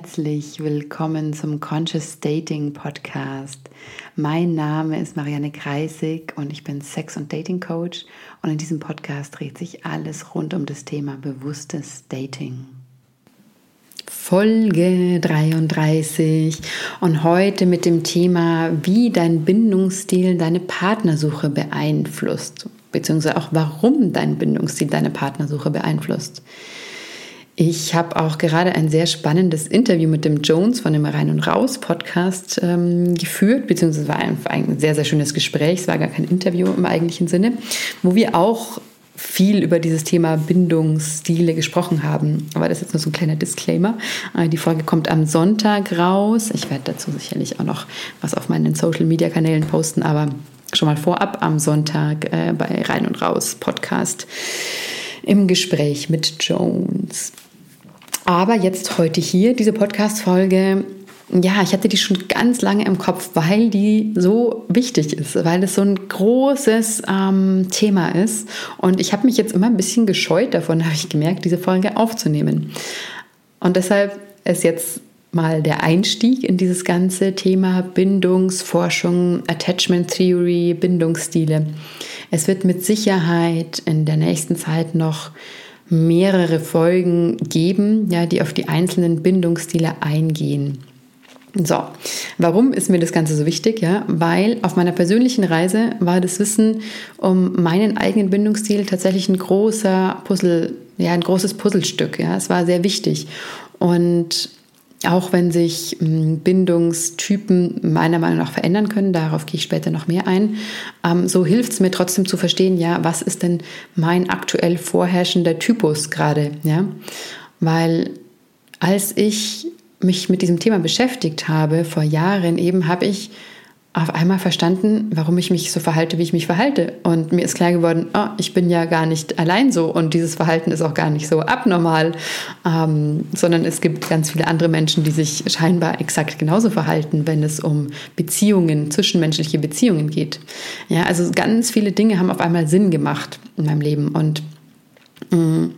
herzlich willkommen zum Conscious Dating Podcast. Mein Name ist Marianne Kreisig und ich bin Sex- und Dating Coach und in diesem Podcast dreht sich alles rund um das Thema bewusstes Dating. Folge 33 und heute mit dem Thema, wie dein Bindungsstil deine Partnersuche beeinflusst, beziehungsweise auch warum dein Bindungsstil deine Partnersuche beeinflusst. Ich habe auch gerade ein sehr spannendes Interview mit dem Jones von dem Rein und Raus Podcast ähm, geführt, beziehungsweise war einfach ein sehr, sehr schönes Gespräch. Es war gar kein Interview im eigentlichen Sinne, wo wir auch viel über dieses Thema Bindungsstile gesprochen haben. Aber das ist jetzt nur so ein kleiner Disclaimer. Äh, die Folge kommt am Sonntag raus. Ich werde dazu sicherlich auch noch was auf meinen Social-Media-Kanälen posten, aber schon mal vorab am Sonntag äh, bei Rein und Raus Podcast im Gespräch mit Jones. Aber jetzt heute hier, diese Podcast-Folge, ja, ich hatte die schon ganz lange im Kopf, weil die so wichtig ist, weil es so ein großes ähm, Thema ist. Und ich habe mich jetzt immer ein bisschen gescheut davon, habe ich gemerkt, diese Folge aufzunehmen. Und deshalb ist jetzt mal der Einstieg in dieses ganze Thema Bindungsforschung, Attachment Theory, Bindungsstile. Es wird mit Sicherheit in der nächsten Zeit noch mehrere Folgen geben, ja, die auf die einzelnen Bindungsstile eingehen. So, warum ist mir das Ganze so wichtig? Ja, weil auf meiner persönlichen Reise war das Wissen um meinen eigenen Bindungsstil tatsächlich ein großer Puzzle, ja, ein großes Puzzlestück. Ja, es war sehr wichtig. Und auch wenn sich hm, Bindungstypen meiner Meinung nach verändern können, darauf gehe ich später noch mehr ein, ähm, so hilft es mir trotzdem zu verstehen, ja, was ist denn mein aktuell vorherrschender Typus gerade, ja? Weil als ich mich mit diesem Thema beschäftigt habe, vor Jahren eben, habe ich auf einmal verstanden, warum ich mich so verhalte, wie ich mich verhalte. Und mir ist klar geworden, oh, ich bin ja gar nicht allein so und dieses Verhalten ist auch gar nicht so abnormal, ähm, sondern es gibt ganz viele andere Menschen, die sich scheinbar exakt genauso verhalten, wenn es um Beziehungen, zwischenmenschliche Beziehungen geht. Ja, also ganz viele Dinge haben auf einmal Sinn gemacht in meinem Leben und mh, mm,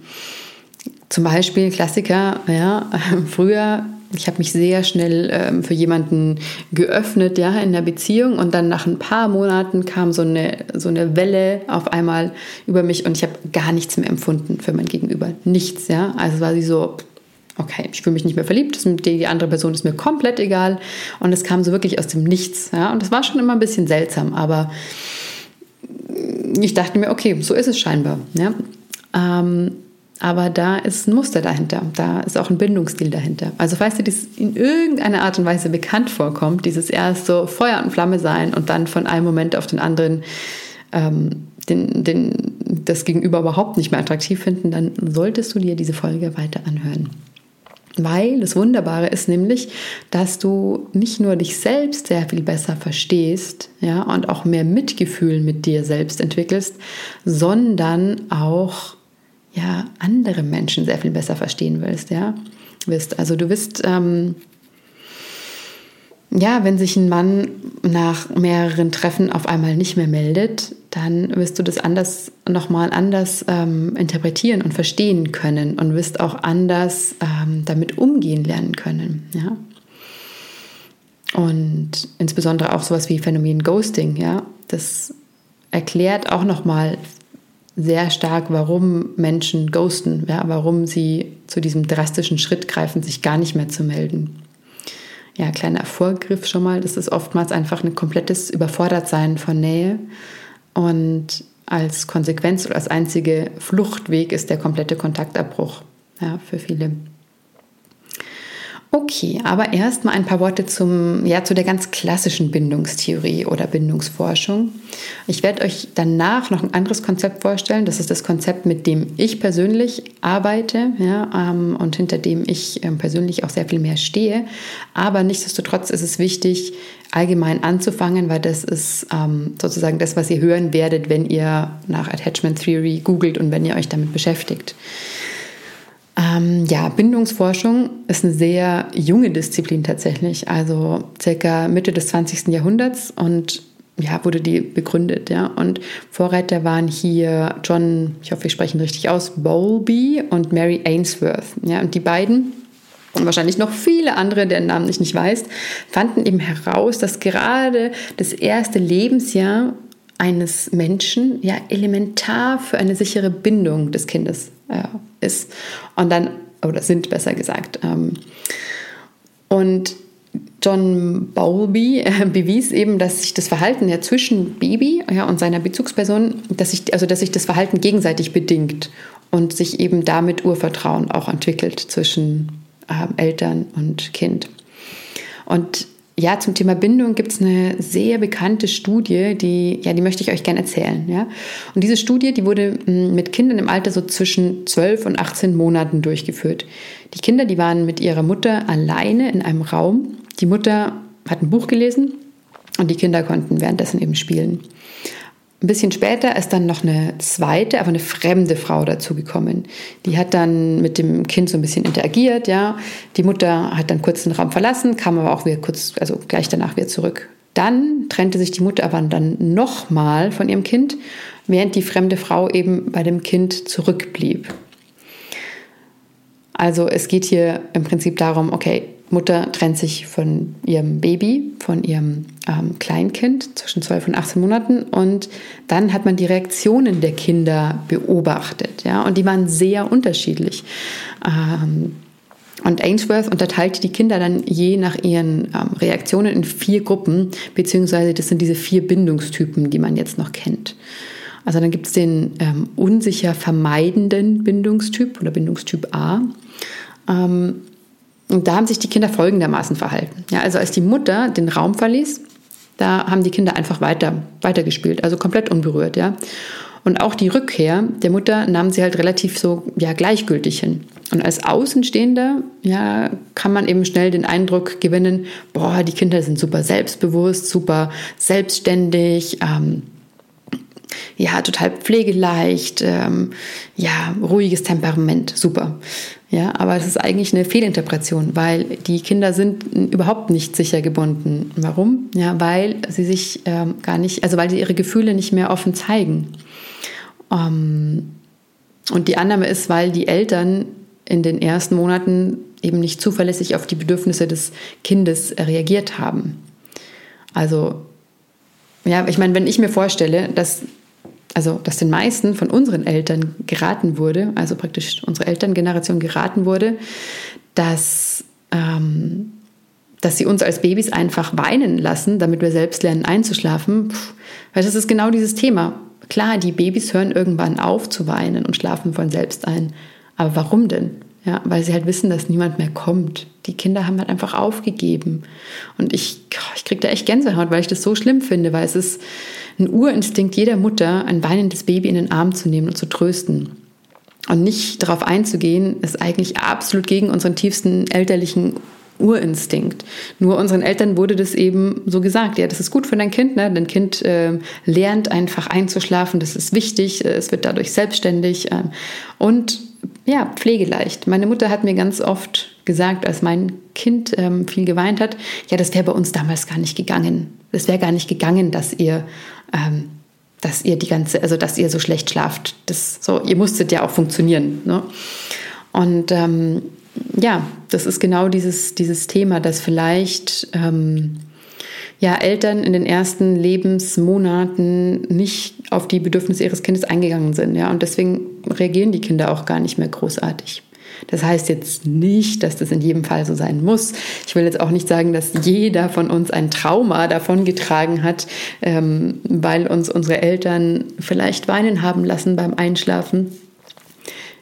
zum Beispiel Klassiker, ja, früher ich habe mich sehr schnell ähm, für jemanden geöffnet, ja, in der Beziehung und dann nach ein paar Monaten kam so eine, so eine Welle auf einmal über mich und ich habe gar nichts mehr empfunden für mein Gegenüber. Nichts, ja. Also war sie so, okay, ich fühle mich nicht mehr verliebt, die, andere Person ist mir komplett egal und es kam so wirklich aus dem Nichts, ja. Und das war schon immer ein bisschen seltsam, aber ich dachte mir, okay, so ist es scheinbar, ja. Ähm, aber da ist ein Muster dahinter, da ist auch ein Bindungsstil dahinter. Also falls dir das in irgendeiner Art und Weise bekannt vorkommt, dieses erst so Feuer und Flamme sein und dann von einem Moment auf den anderen ähm, den, den, das Gegenüber überhaupt nicht mehr attraktiv finden, dann solltest du dir diese Folge weiter anhören. Weil das Wunderbare ist nämlich, dass du nicht nur dich selbst sehr viel besser verstehst ja, und auch mehr Mitgefühl mit dir selbst entwickelst, sondern auch ja, andere Menschen sehr viel besser verstehen willst, ja, wirst. Also du wirst, ähm, ja, wenn sich ein Mann nach mehreren Treffen auf einmal nicht mehr meldet, dann wirst du das anders, nochmal anders ähm, interpretieren und verstehen können und wirst auch anders ähm, damit umgehen lernen können, ja. Und insbesondere auch sowas wie Phänomen Ghosting, ja, das erklärt auch nochmal sehr stark, warum Menschen ghosten, ja, warum sie zu diesem drastischen Schritt greifen, sich gar nicht mehr zu melden. Ja, kleiner Vorgriff schon mal, das ist oftmals einfach ein komplettes Überfordertsein von Nähe und als Konsequenz oder als einzige Fluchtweg ist der komplette Kontaktabbruch ja, für viele. Okay, aber erst mal ein paar Worte zum, ja, zu der ganz klassischen Bindungstheorie oder Bindungsforschung. Ich werde euch danach noch ein anderes Konzept vorstellen. Das ist das Konzept, mit dem ich persönlich arbeite ja, ähm, und hinter dem ich ähm, persönlich auch sehr viel mehr stehe. Aber nichtsdestotrotz ist es wichtig, allgemein anzufangen, weil das ist ähm, sozusagen das, was ihr hören werdet, wenn ihr nach Attachment Theory googelt und wenn ihr euch damit beschäftigt. Ähm, ja, Bindungsforschung ist eine sehr junge Disziplin tatsächlich, also circa Mitte des 20. Jahrhunderts und ja, wurde die begründet, ja. Und Vorreiter waren hier John, ich hoffe, ich spreche ihn richtig aus, Bowlby und Mary Ainsworth, ja. Und die beiden und wahrscheinlich noch viele andere, deren Namen ich nicht weiß, fanden eben heraus, dass gerade das erste Lebensjahr eines Menschen ja elementar für eine sichere Bindung des Kindes äh, ist. Und dann, oder sind besser gesagt. Ähm, und John Bowlby äh, bewies eben, dass sich das Verhalten ja zwischen Baby ja, und seiner Bezugsperson, dass sich, also dass sich das Verhalten gegenseitig bedingt und sich eben damit Urvertrauen auch entwickelt zwischen äh, Eltern und Kind. Und ja, zum Thema Bindung gibt es eine sehr bekannte Studie, die, ja, die möchte ich euch gerne erzählen. Ja? Und diese Studie, die wurde hm, mit Kindern im Alter so zwischen 12 und 18 Monaten durchgeführt. Die Kinder, die waren mit ihrer Mutter alleine in einem Raum. Die Mutter hat ein Buch gelesen und die Kinder konnten währenddessen eben spielen. Ein bisschen später ist dann noch eine zweite, aber eine fremde Frau dazugekommen. Die hat dann mit dem Kind so ein bisschen interagiert, ja. Die Mutter hat dann kurz den Raum verlassen, kam aber auch wieder kurz, also gleich danach wieder zurück. Dann trennte sich die Mutter aber dann nochmal von ihrem Kind, während die fremde Frau eben bei dem Kind zurückblieb. Also es geht hier im Prinzip darum, okay, Mutter trennt sich von ihrem Baby, von ihrem ähm, Kleinkind zwischen 12 und 18 Monaten und dann hat man die Reaktionen der Kinder beobachtet, ja, und die waren sehr unterschiedlich. Ähm, und Ainsworth unterteilte die Kinder dann je nach ihren ähm, Reaktionen in vier Gruppen, beziehungsweise das sind diese vier Bindungstypen, die man jetzt noch kennt. Also dann gibt es den ähm, unsicher vermeidenden Bindungstyp oder Bindungstyp A. Ähm, und da haben sich die Kinder folgendermaßen verhalten. Ja, also als die Mutter den Raum verließ, da haben die Kinder einfach weiter, weitergespielt, also komplett unberührt, ja. Und auch die Rückkehr der Mutter nahmen sie halt relativ so ja, gleichgültig hin. Und als Außenstehender ja, kann man eben schnell den Eindruck gewinnen, boah, die Kinder sind super selbstbewusst, super selbstständig, ähm, ja, total pflegeleicht, ähm, ja, ruhiges Temperament, super. Ja, aber es ist eigentlich eine Fehlinterpretation, weil die Kinder sind überhaupt nicht sicher gebunden. Warum? Ja, weil sie sich ähm, gar nicht, also weil sie ihre Gefühle nicht mehr offen zeigen. Ähm, und die Annahme ist, weil die Eltern in den ersten Monaten eben nicht zuverlässig auf die Bedürfnisse des Kindes reagiert haben. Also, ja, ich meine, wenn ich mir vorstelle, dass also dass den meisten von unseren Eltern geraten wurde, also praktisch unsere Elterngeneration geraten wurde, dass, ähm, dass sie uns als Babys einfach weinen lassen, damit wir selbst lernen einzuschlafen. Puh, weil das ist genau dieses Thema. Klar, die Babys hören irgendwann auf zu weinen und schlafen von selbst ein. Aber warum denn? Ja, weil sie halt wissen, dass niemand mehr kommt. Die Kinder haben halt einfach aufgegeben. Und ich, ich kriege da echt Gänsehaut, weil ich das so schlimm finde, weil es ist ein Urinstinkt jeder Mutter, ein weinendes Baby in den Arm zu nehmen und zu trösten. Und nicht darauf einzugehen, ist eigentlich absolut gegen unseren tiefsten elterlichen Urinstinkt. Nur unseren Eltern wurde das eben so gesagt, ja, das ist gut für dein Kind, ne? dein Kind äh, lernt einfach einzuschlafen, das ist wichtig, es wird dadurch selbstständig äh, und ja, pflegeleicht. Meine Mutter hat mir ganz oft gesagt, als mein Kind ähm, viel geweint hat, ja, das wäre bei uns damals gar nicht gegangen. Das wäre gar nicht gegangen, dass ihr, ähm, dass ihr die ganze, also dass ihr so schlecht schlaft. Das so, ihr musstet ja auch funktionieren. Ne? Und ähm, ja, das ist genau dieses, dieses Thema, dass vielleicht ähm, ja, Eltern in den ersten Lebensmonaten nicht auf die Bedürfnisse ihres Kindes eingegangen sind. Ja, und deswegen reagieren die Kinder auch gar nicht mehr großartig. Das heißt jetzt nicht, dass das in jedem Fall so sein muss. Ich will jetzt auch nicht sagen, dass jeder von uns ein Trauma davongetragen hat, ähm, weil uns unsere Eltern vielleicht weinen haben lassen beim Einschlafen.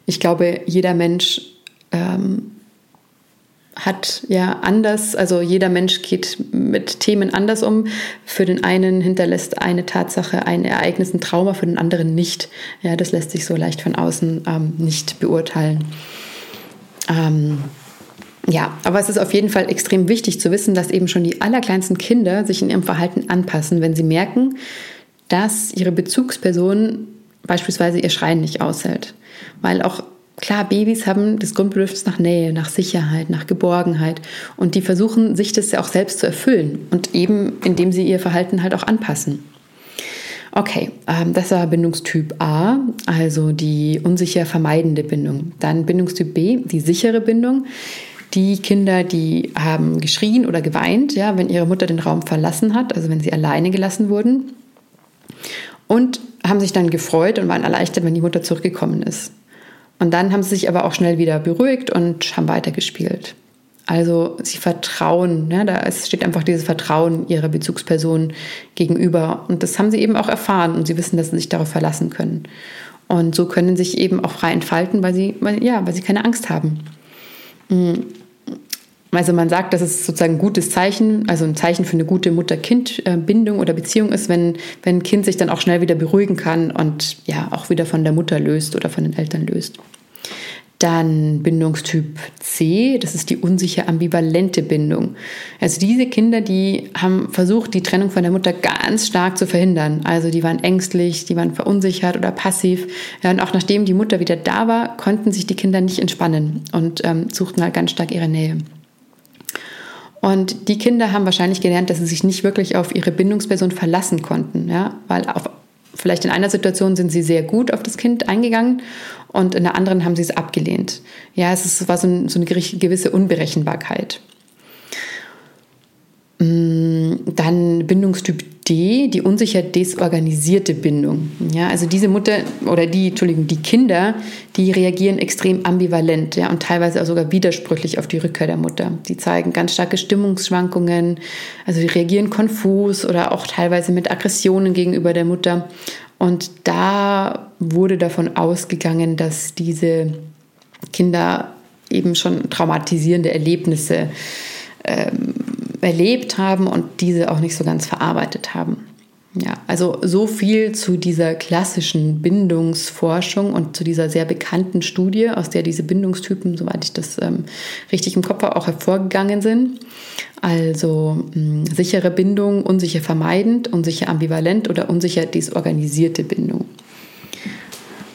Ich glaube, jeder Mensch ähm, hat ja anders, also jeder Mensch geht mit Themen anders um. Für den einen hinterlässt eine Tatsache ein Ereignis, ein Trauma, für den anderen nicht. Ja, das lässt sich so leicht von außen ähm, nicht beurteilen. Ähm, ja, aber es ist auf jeden Fall extrem wichtig zu wissen, dass eben schon die allerkleinsten Kinder sich in ihrem Verhalten anpassen, wenn sie merken, dass ihre Bezugsperson beispielsweise ihr Schreien nicht aushält. Weil auch Klar, Babys haben das Grundbedürfnis nach Nähe, nach Sicherheit, nach Geborgenheit und die versuchen sich das ja auch selbst zu erfüllen und eben indem sie ihr Verhalten halt auch anpassen. Okay, ähm, das war Bindungstyp A, also die unsicher vermeidende Bindung. Dann Bindungstyp B, die sichere Bindung. Die Kinder, die haben geschrien oder geweint, ja, wenn ihre Mutter den Raum verlassen hat, also wenn sie alleine gelassen wurden. Und haben sich dann gefreut und waren erleichtert, wenn die Mutter zurückgekommen ist. Und dann haben sie sich aber auch schnell wieder beruhigt und haben weitergespielt. Also sie vertrauen, ja, da steht einfach dieses Vertrauen ihrer Bezugsperson gegenüber. Und das haben sie eben auch erfahren und sie wissen, dass sie sich darauf verlassen können. Und so können sie sich eben auch frei entfalten, weil sie, weil, ja, weil sie keine Angst haben. Mhm. Also man sagt, dass es sozusagen ein gutes Zeichen, also ein Zeichen für eine gute Mutter-Kind-Bindung oder Beziehung ist, wenn, wenn ein Kind sich dann auch schnell wieder beruhigen kann und ja auch wieder von der Mutter löst oder von den Eltern löst. Dann Bindungstyp C, das ist die unsicher ambivalente Bindung. Also diese Kinder, die haben versucht, die Trennung von der Mutter ganz stark zu verhindern. Also die waren ängstlich, die waren verunsichert oder passiv. Und auch nachdem die Mutter wieder da war, konnten sich die Kinder nicht entspannen und ähm, suchten halt ganz stark ihre Nähe. Und die Kinder haben wahrscheinlich gelernt, dass sie sich nicht wirklich auf ihre Bindungsperson verlassen konnten, ja, weil auf, vielleicht in einer Situation sind sie sehr gut auf das Kind eingegangen und in der anderen haben sie es abgelehnt. Ja, es war so, ein, so eine gewisse Unberechenbarkeit. Mm, dann Bindungstyp D, die unsicher desorganisierte Bindung. Ja, also diese Mutter oder die, Entschuldigung, die Kinder, die reagieren extrem ambivalent ja, und teilweise auch sogar widersprüchlich auf die Rückkehr der Mutter. Die zeigen ganz starke Stimmungsschwankungen, also die reagieren konfus oder auch teilweise mit Aggressionen gegenüber der Mutter. Und da wurde davon ausgegangen, dass diese Kinder eben schon traumatisierende Erlebnisse ähm, erlebt haben und diese auch nicht so ganz verarbeitet haben. Ja, also so viel zu dieser klassischen Bindungsforschung und zu dieser sehr bekannten Studie, aus der diese Bindungstypen, soweit ich das ähm, richtig im Kopf habe, auch hervorgegangen sind. Also mh, hm, sichere Bindung, unsicher vermeidend, unsicher ambivalent oder unsicher desorganisierte Bindung.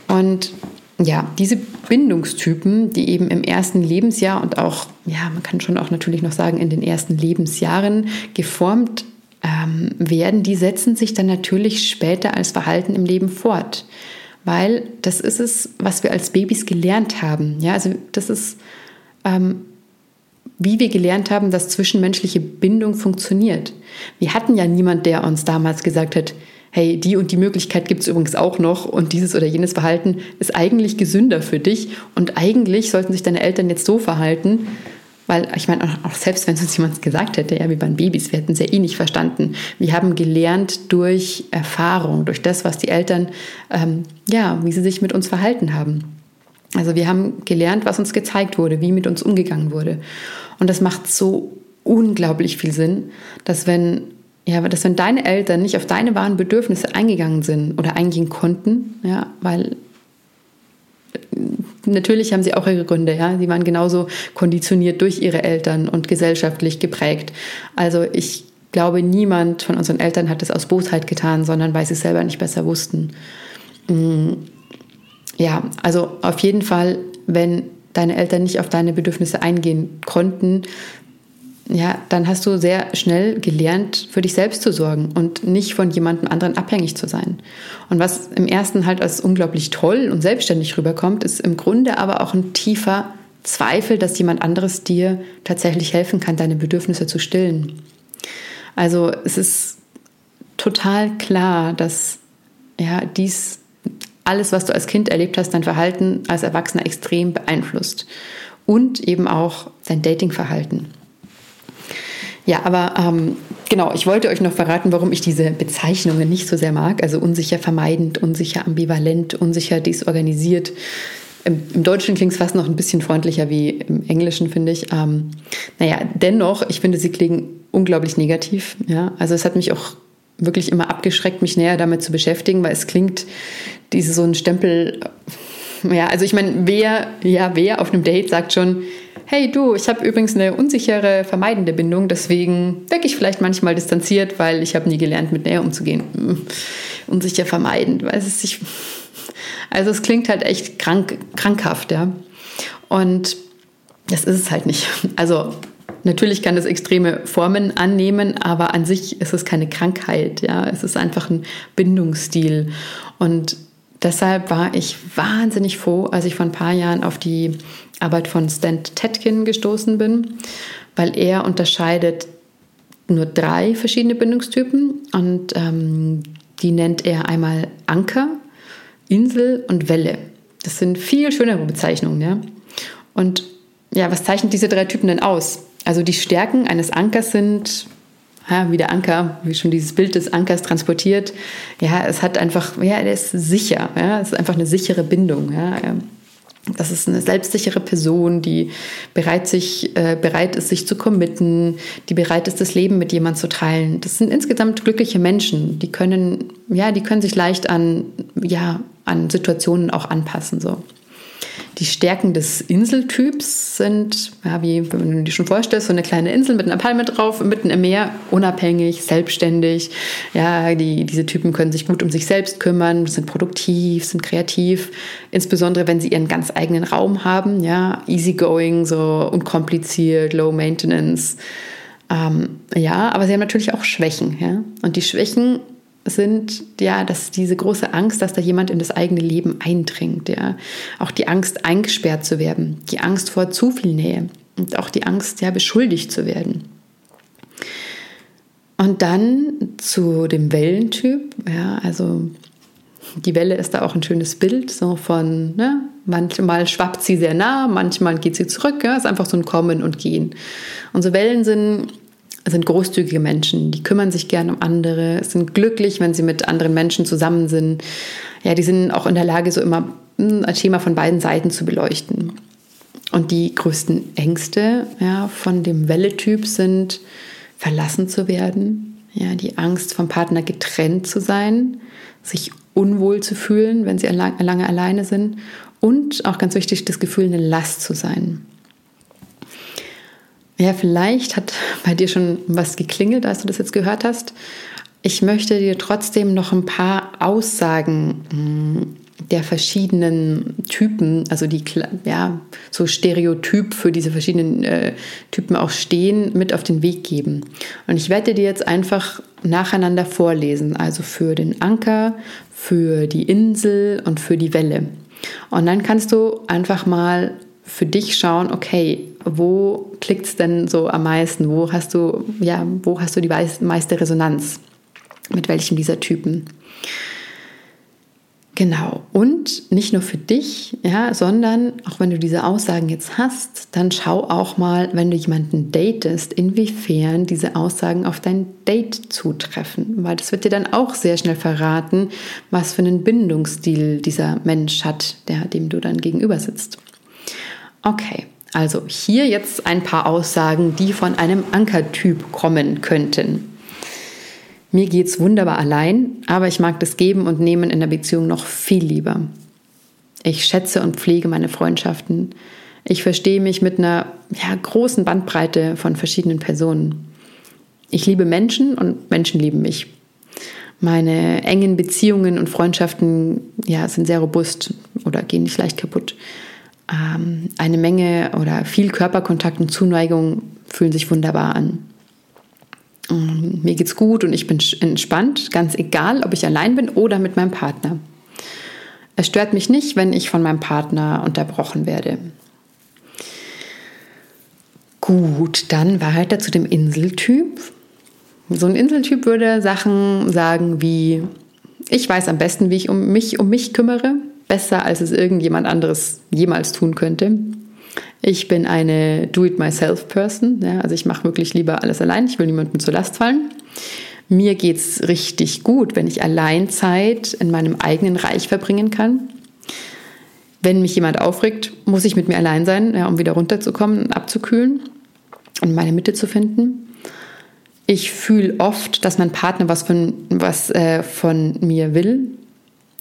Und ja, diese Bindungstypen, die eben im ersten Lebensjahr und auch, ja, man kann schon auch natürlich noch sagen, in den ersten Lebensjahren geformt ähm, werden, die setzen sich dann natürlich später als Verhalten im Leben fort. Weil das ist es, was wir als Babys gelernt haben. Ja, also das ist, ähm, wie wir gelernt haben, dass zwischenmenschliche Bindung funktioniert. Wir hatten ja niemand, der uns damals gesagt hat, hey, die und die Möglichkeit gibt es übrigens auch noch und dieses oder jenes Verhalten ist eigentlich gesünder für dich und eigentlich sollten sich deine Eltern jetzt so verhalten, weil ich meine, auch selbst wenn es uns jemand gesagt hätte, ja, wir waren Babys, wir hätten es ja eh nicht verstanden. Wir haben gelernt durch Erfahrung, durch das, was die Eltern, ähm, ja, wie sie sich mit uns verhalten haben. Also wir haben gelernt, was uns gezeigt wurde, wie mit uns umgegangen wurde. Und das macht so unglaublich viel Sinn, dass wenn ja, dass wenn deine Eltern nicht auf deine wahren Bedürfnisse eingegangen sind oder eingehen konnten, ja, weil natürlich haben sie auch ihre Gründe, ja, sie waren genauso konditioniert durch ihre Eltern und gesellschaftlich geprägt. Also ich glaube, niemand von unseren Eltern hat es aus Bosheit getan, sondern weil sie es selber nicht besser wussten. Mm, ja, also auf jeden Fall, wenn deine Eltern nicht auf deine Bedürfnisse eingehen konnten, ja, dann hast du sehr schnell gelernt, für dich selbst zu sorgen und nicht von jemandem anderen abhängig zu sein. Und was im ersten halt als unglaublich toll und selbstständig rüberkommt, ist im Grunde aber auch ein tiefer Zweifel, dass jemand anderes dir tatsächlich helfen kann, deine Bedürfnisse zu stillen. Also es ist total klar, dass ja, dies alles, was du als Kind erlebt hast, dein Verhalten als Erwachsener extrem beeinflusst und eben auch dein Datingverhalten. Ja, aber ähm, genau, ich wollte euch noch verraten, warum ich diese Bezeichnungen nicht so sehr mag. Also unsicher vermeidend, unsicher ambivalent, unsicher desorganisiert. Im, im Deutschen klingt es fast noch ein bisschen freundlicher wie im Englischen, finde ich. Ähm, naja, dennoch, ich finde, sie klingen unglaublich negativ. Ja? Also es hat mich auch wirklich immer abgeschreckt, mich näher damit zu beschäftigen, weil es klingt, diese so ein Stempel, ja, also ich meine, wer, ja, wer auf einem Date sagt schon, hey du, ich habe übrigens eine unsichere, vermeidende Bindung, deswegen wirke ich vielleicht manchmal distanziert, weil ich habe nie gelernt, mit Nähe umzugehen. Hm, unsicher vermeidend, weil es sich, also es klingt halt echt krank, krankhaft, ja. Und das ist es halt nicht. Also Natürlich kann es extreme Formen annehmen, aber an sich ist es keine Krankheit. Ja, es ist einfach ein Bindungsstil. Und Deshalb war ich wahnsinnig froh, als ich vor ein paar Jahren auf die Arbeit von Stan Tetkin gestoßen bin, weil er unterscheidet nur drei verschiedene Bindungstypen und ähm, die nennt er einmal Anker, Insel und Welle. Das sind viel schönere Bezeichnungen, ja. Und ja, was zeichnet diese drei Typen denn aus? Also die Stärken eines Ankers sind, ja, wie der Anker, wie schon dieses Bild des Ankers transportiert. Ja, es hat einfach, ja, er ist sicher. Ja, es ist einfach eine sichere Bindung. Ja. Das ist eine selbstsichere Person, die bereit, sich, äh, bereit ist, sich zu committen, die bereit ist, das Leben mit jemandem zu teilen. Das sind insgesamt glückliche Menschen. Die können, ja, die können sich leicht an, ja, an Situationen auch anpassen. So. Die Stärken des Inseltyps sind, ja, wie wenn du dir schon vorstellst, so eine kleine Insel mit einer Palme drauf, mitten im Meer, unabhängig, selbstständig. Ja, die, diese Typen können sich gut um sich selbst kümmern, sind produktiv, sind kreativ, insbesondere wenn sie ihren ganz eigenen Raum haben. Ja, easygoing, so unkompliziert, low maintenance. Ähm, ja, aber sie haben natürlich auch Schwächen. Ja? Und die Schwächen sind ja, dass diese große Angst, dass da jemand in das eigene Leben eindringt, ja, auch die Angst eingesperrt zu werden, die Angst vor zu viel Nähe und auch die Angst, ja, beschuldigt zu werden. Und dann zu dem Wellentyp, ja, also die Welle ist da auch ein schönes Bild, so von, ne, manchmal schwappt sie sehr nah, manchmal geht sie zurück, ja, ist einfach so ein Kommen und Gehen. Unsere Wellen sind sind großzügige Menschen, die kümmern sich gern um andere, sind glücklich, wenn sie mit anderen Menschen zusammen sind. Ja, die sind auch in der Lage, so immer hm, ein Thema von beiden Seiten zu beleuchten. Und die größten Ängste ja, von dem Welle-Typ sind, verlassen zu werden, ja, die Angst vom Partner getrennt zu sein, sich unwohl zu fühlen, wenn sie lange alleine sind und auch ganz wichtig, das Gefühl, eine Last zu sein. Ja, vielleicht hat bei dir schon was geklingelt, als du das jetzt gehört hast. Ich möchte dir trotzdem noch ein paar Aussagen hm, der verschiedenen Typen, also die ja so Stereotyp für diese verschiedenen äh, Typen auch stehen, mit auf den Weg geben. Und ich werde dir jetzt einfach nacheinander vorlesen, also für den Anker, für die Insel und für die Welle. Und dann kannst du einfach mal für dich schauen, okay, wo klickt es denn so am meisten? Wo hast du, ja, wo hast du die meiste Resonanz? Mit welchem dieser Typen? Genau. Und nicht nur für dich, ja, sondern auch wenn du diese Aussagen jetzt hast, dann schau auch mal, wenn du jemanden datest, inwiefern diese Aussagen auf dein Date zutreffen. Weil das wird dir dann auch sehr schnell verraten, was für einen Bindungsstil dieser Mensch hat, der dem du dann gegenüber sitzt. Okay, also hier jetzt ein paar Aussagen, die von einem Ankertyp kommen könnten. Mir geht's wunderbar allein, aber ich mag das Geben und Nehmen in der Beziehung noch viel lieber. Ich schätze und pflege meine Freundschaften. Ich verstehe mich mit einer ja, großen Bandbreite von verschiedenen Personen. Ich liebe Menschen und Menschen lieben mich. Meine engen Beziehungen und Freundschaften ja, sind sehr robust oder gehen nicht leicht kaputt ähm, eine Menge oder viel Körperkontakt und Zuneigung fühlen sich wunderbar an. Ähm, mir geht's gut und ich bin entspannt, ganz egal, ob ich allein bin oder mit meinem Partner. Es stört mich nicht, wenn ich von meinem Partner unterbrochen werde. Gut, dann weiter zu dem Inseltyp. So ein Inseltyp würde Sachen sagen wie, ich weiß am besten, wie ich um mich um mich kümmere besser, als es irgendjemand anderes jemals tun könnte. Ich bin eine Do-it-myself-Person. Ja, also ich mache wirklich lieber alles allein. Ich will niemandem zur Last fallen. Mir geht es richtig gut, wenn ich allein Zeit in meinem eigenen Reich verbringen kann. Wenn mich jemand aufregt, muss ich mit mir allein sein, ja, um wieder runterzukommen, abzukühlen und meine Mitte zu finden. Ich fühle oft, dass mein Partner was von, was, äh, von mir will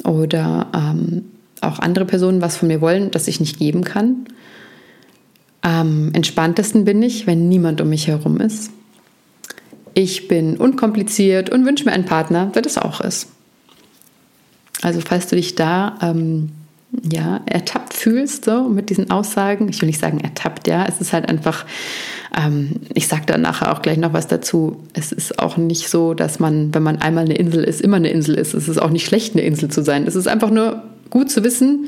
oder ähm, auch andere Personen was von mir wollen, das ich nicht geben kann. Am entspanntesten bin ich, wenn niemand um mich herum ist. Ich bin unkompliziert und wünsche mir einen Partner, der das auch ist. Also falls du dich da ähm, ja, ertappt fühlst, so mit diesen Aussagen, ich will nicht sagen ertappt, ja, es ist halt einfach, ähm, ich sage da nachher auch gleich noch was dazu, es ist auch nicht so, dass man, wenn man einmal eine Insel ist, immer eine Insel ist. Es ist auch nicht schlecht, eine Insel zu sein. Es ist einfach nur gut zu wissen,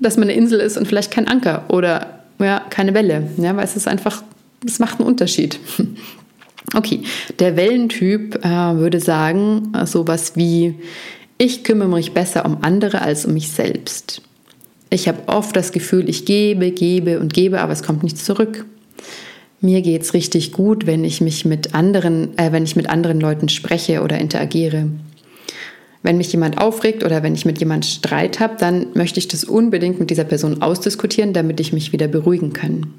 dass man eine Insel ist und vielleicht kein Anker oder ja, keine Welle, ja, weil es ist einfach, es macht einen Unterschied. Okay, der Wellentyp äh, würde sagen, äh, sowas wie, ich kümmere mich besser um andere als um mich selbst. Ich habe oft das Gefühl, ich gebe, gebe und gebe, aber es kommt nichts zurück. Mir geht es richtig gut, wenn ich mich mit anderen, äh, wenn ich mit anderen Leuten spreche oder interagiere. Wenn mich jemand aufregt oder wenn ich mit jemand Streit habe, dann möchte ich das unbedingt mit dieser Person ausdiskutieren, damit ich mich wieder beruhigen kann.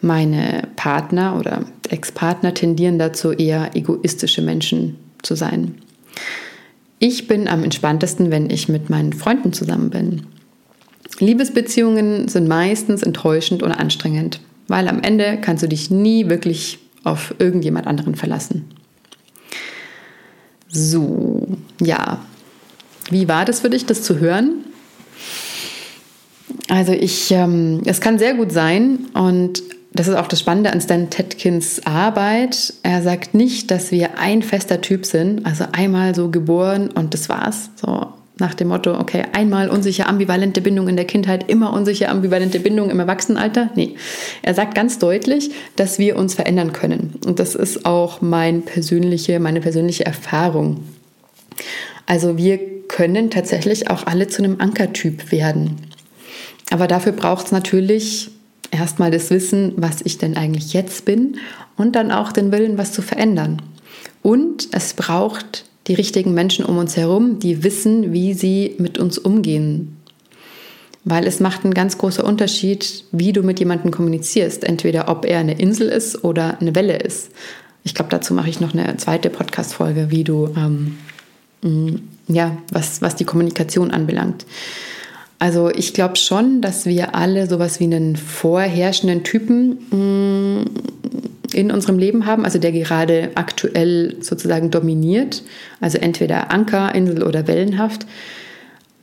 Meine Partner oder Ex-Partner tendieren dazu, eher egoistische Menschen zu sein. Ich bin am entspanntesten, wenn ich mit meinen Freunden zusammen bin. Liebesbeziehungen sind meistens enttäuschend oder anstrengend, weil am Ende kannst du dich nie wirklich auf irgendjemand anderen verlassen. So, ja. Wie war das für dich, das zu hören? Also ich, ähm, es kann sehr gut sein und das ist auch das Spannende an Stan Tetkins Arbeit. Er sagt nicht, dass wir ein fester Typ sind, also einmal so geboren und das war's. So nach dem Motto, okay, einmal unsicher ambivalente Bindung in der Kindheit, immer unsicher ambivalente Bindung im Erwachsenenalter. Nee, er sagt ganz deutlich, dass wir uns verändern können. Und das ist auch mein persönliche, meine persönliche Erfahrung. Also wir können tatsächlich auch alle zu einem Ankertyp werden. Aber dafür braucht es natürlich erstmal das Wissen, was ich denn eigentlich jetzt bin und dann auch den Willen, was zu verändern. Und es braucht die richtigen Menschen um uns herum, die wissen, wie sie mit uns umgehen. Weil es macht einen ganz großen Unterschied, wie du mit jemandem kommunizierst. Entweder ob er eine Insel ist oder eine Welle ist. Ich glaube, dazu mache ich noch eine zweite Podcast-Folge, wie du, ähm, ja, was, was die Kommunikation anbelangt. Also ich glaube schon, dass wir alle sowas wie einen vorherrschenden Typen mm, in unserem Leben haben, also der gerade aktuell sozusagen dominiert, also entweder Anker, Insel oder Wellenhaft.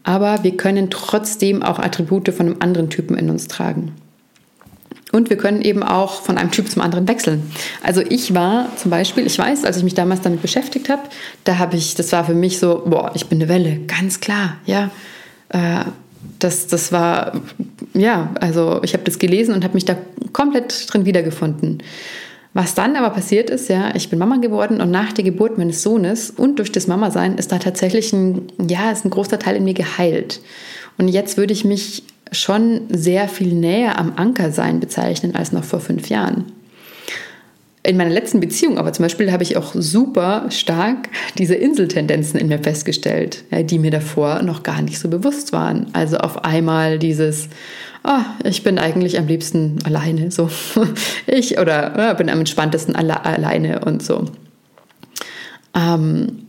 Aber wir können trotzdem auch Attribute von einem anderen Typen in uns tragen. Und wir können eben auch von einem Typ zum anderen wechseln. Also ich war zum Beispiel, ich weiß, als ich mich damals damit beschäftigt habe, da habe ich, das war für mich so, boah, ich bin eine Welle, ganz klar, ja. Äh, das, das war, ja, also ich habe das gelesen und habe mich da komplett drin wiedergefunden. Was dann aber passiert ist, ja, ich bin Mama geworden und nach der Geburt meines Sohnes und durch das Mama-Sein ist da tatsächlich ein, ja, ist ein großer Teil in mir geheilt. Und jetzt würde ich mich schon sehr viel näher am Ankersein bezeichnen als noch vor fünf Jahren in meiner letzten Beziehung aber zum Beispiel habe ich auch super stark diese Inseltendenzen in mir festgestellt, die mir davor noch gar nicht so bewusst waren. Also auf einmal dieses, oh, ich bin eigentlich am liebsten alleine, so ich oder ja, bin am entspanntesten alle, alleine und so. Ähm,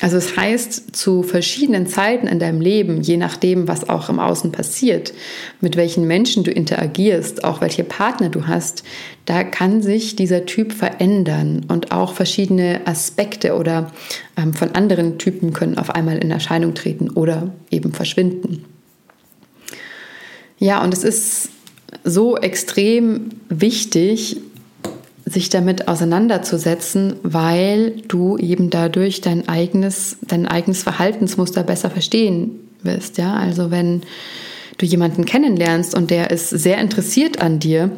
also es heißt, zu verschiedenen Zeiten in deinem Leben, je nachdem, was auch im Außen passiert, mit welchen Menschen du interagierst, auch welche Partner du hast, da kann sich dieser Typ verändern und auch verschiedene Aspekte oder ähm, von anderen Typen können auf einmal in Erscheinung treten oder eben verschwinden. Ja, und es ist so extrem wichtig, sich damit auseinanderzusetzen, weil du eben dadurch dein eigenes, dein eigenes Verhaltensmuster besser verstehen wirst. Ja, also wenn du jemanden kennenlernst und der ist sehr interessiert an dir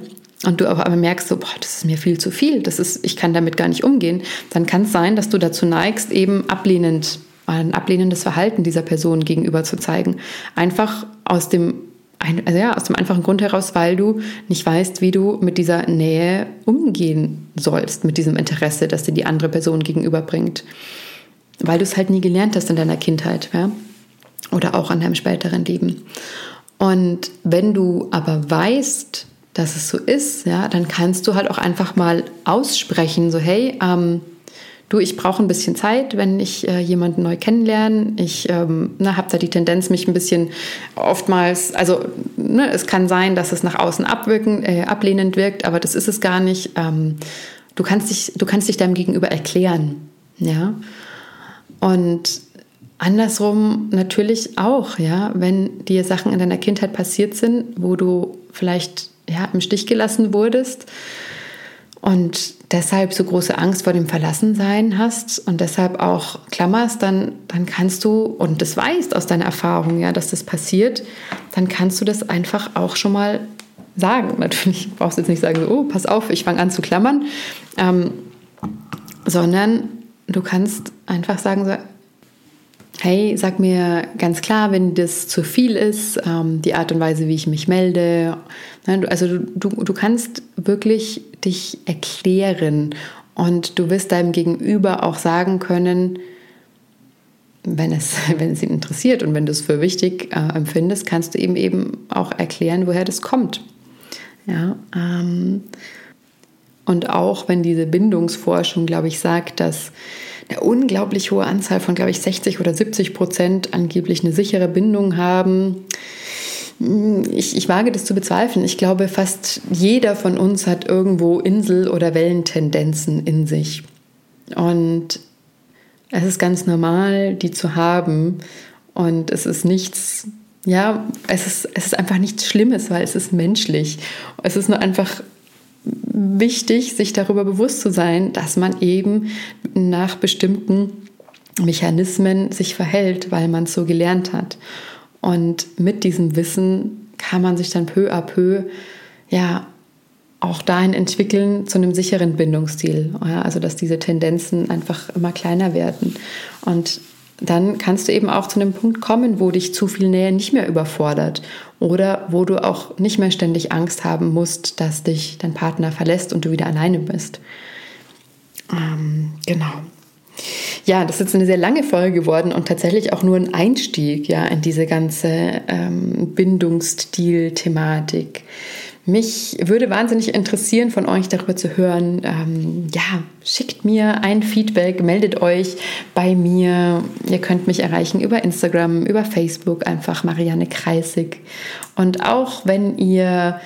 und du aber merkst, so, boah, das ist mir viel zu viel, das ist, ich kann damit gar nicht umgehen, dann kann es sein, dass du dazu neigst, eben ablehnend, ein ablehnendes Verhalten dieser Person gegenüber zu zeigen. Einfach aus dem ein, also ja, aus dem einfachen Grund heraus, weil du nicht weißt, wie du mit dieser Nähe umgehen sollst, mit diesem Interesse, das dir die andere Person gegenüberbringt. Weil du es halt nie gelernt hast in deiner Kindheit, ja? Oder auch an deinem späteren Leben. Und wenn du aber weißt, dass es so ist, ja, dann kannst du halt auch einfach mal aussprechen, so hey, ähm, du, ich brauche ein bisschen Zeit, wenn ich äh, jemanden neu kennenlerne. Ich ähm, ne, habe da die Tendenz, mich ein bisschen oftmals, also ne, es kann sein, dass es nach außen abwirken, äh, ablehnend wirkt, aber das ist es gar nicht. Ähm, du, kannst dich, du kannst dich deinem Gegenüber erklären. Ja. Und andersrum natürlich auch, ja, wenn dir Sachen in deiner Kindheit passiert sind, wo du vielleicht ja, im Stich gelassen wurdest und deshalb so große Angst vor dem Verlassensein hast und deshalb auch klammerst, dann, dann kannst du, und das weißt aus deiner Erfahrung, ja, dass das passiert, dann kannst du das einfach auch schon mal sagen. Natürlich brauchst du jetzt nicht sagen, oh, pass auf, ich fange an zu klammern, ähm, sondern du kannst einfach sagen, so, hey, sag mir ganz klar, wenn das zu viel ist, ähm, die Art und Weise, wie ich mich melde. Also du, du kannst wirklich dich erklären und du wirst deinem Gegenüber auch sagen können, wenn es, wenn es ihn interessiert und wenn du es für wichtig äh, empfindest, kannst du ihm eben auch erklären, woher das kommt. Ja, ähm, und auch wenn diese Bindungsforschung, glaube ich, sagt, dass eine unglaublich hohe Anzahl von, glaube ich, 60 oder 70 Prozent angeblich eine sichere Bindung haben. Ich, ich wage das zu bezweifeln. Ich glaube, fast jeder von uns hat irgendwo Insel- oder Wellentendenzen in sich. Und es ist ganz normal, die zu haben. Und es ist nichts, ja, es ist, es ist einfach nichts Schlimmes, weil es ist menschlich. Es ist nur einfach wichtig, sich darüber bewusst zu sein, dass man eben nach bestimmten Mechanismen sich verhält, weil man es so gelernt hat. Und mit diesem Wissen kann man sich dann peu à peu ja auch dahin entwickeln zu einem sicheren Bindungsstil. Ja, also dass diese Tendenzen einfach immer kleiner werden. Und dann kannst du eben auch zu einem Punkt kommen, wo dich zu viel Nähe nicht mehr überfordert oder wo du auch nicht mehr ständig Angst haben musst, dass dich dein Partner verlässt und du wieder alleine bist. Ähm, genau. Ja, das ist jetzt eine sehr lange Folge geworden und tatsächlich auch nur ein Einstieg ja, in diese ganze ähm, Bindungsstil-Thematik. Mich würde wahnsinnig interessieren, von euch darüber zu hören. Ähm, ja, schickt mir ein Feedback, meldet euch bei mir. Ihr könnt mich erreichen über Instagram, über Facebook, einfach Marianne Kreisig. Und auch wenn ihr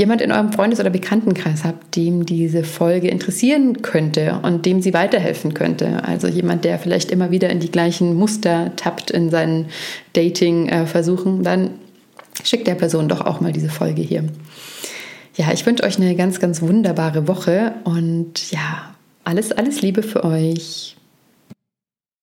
jemand in eurem Freundes- oder Bekanntenkreis habt, dem diese Folge interessieren könnte und dem sie weiterhelfen könnte. Also jemand, der vielleicht immer wieder in die gleichen Muster tappt in seinen Dating-Versuchen, dann schickt der Person doch auch mal diese Folge hier. Ja, ich wünsche euch eine ganz, ganz wunderbare Woche und ja, alles, alles Liebe für euch.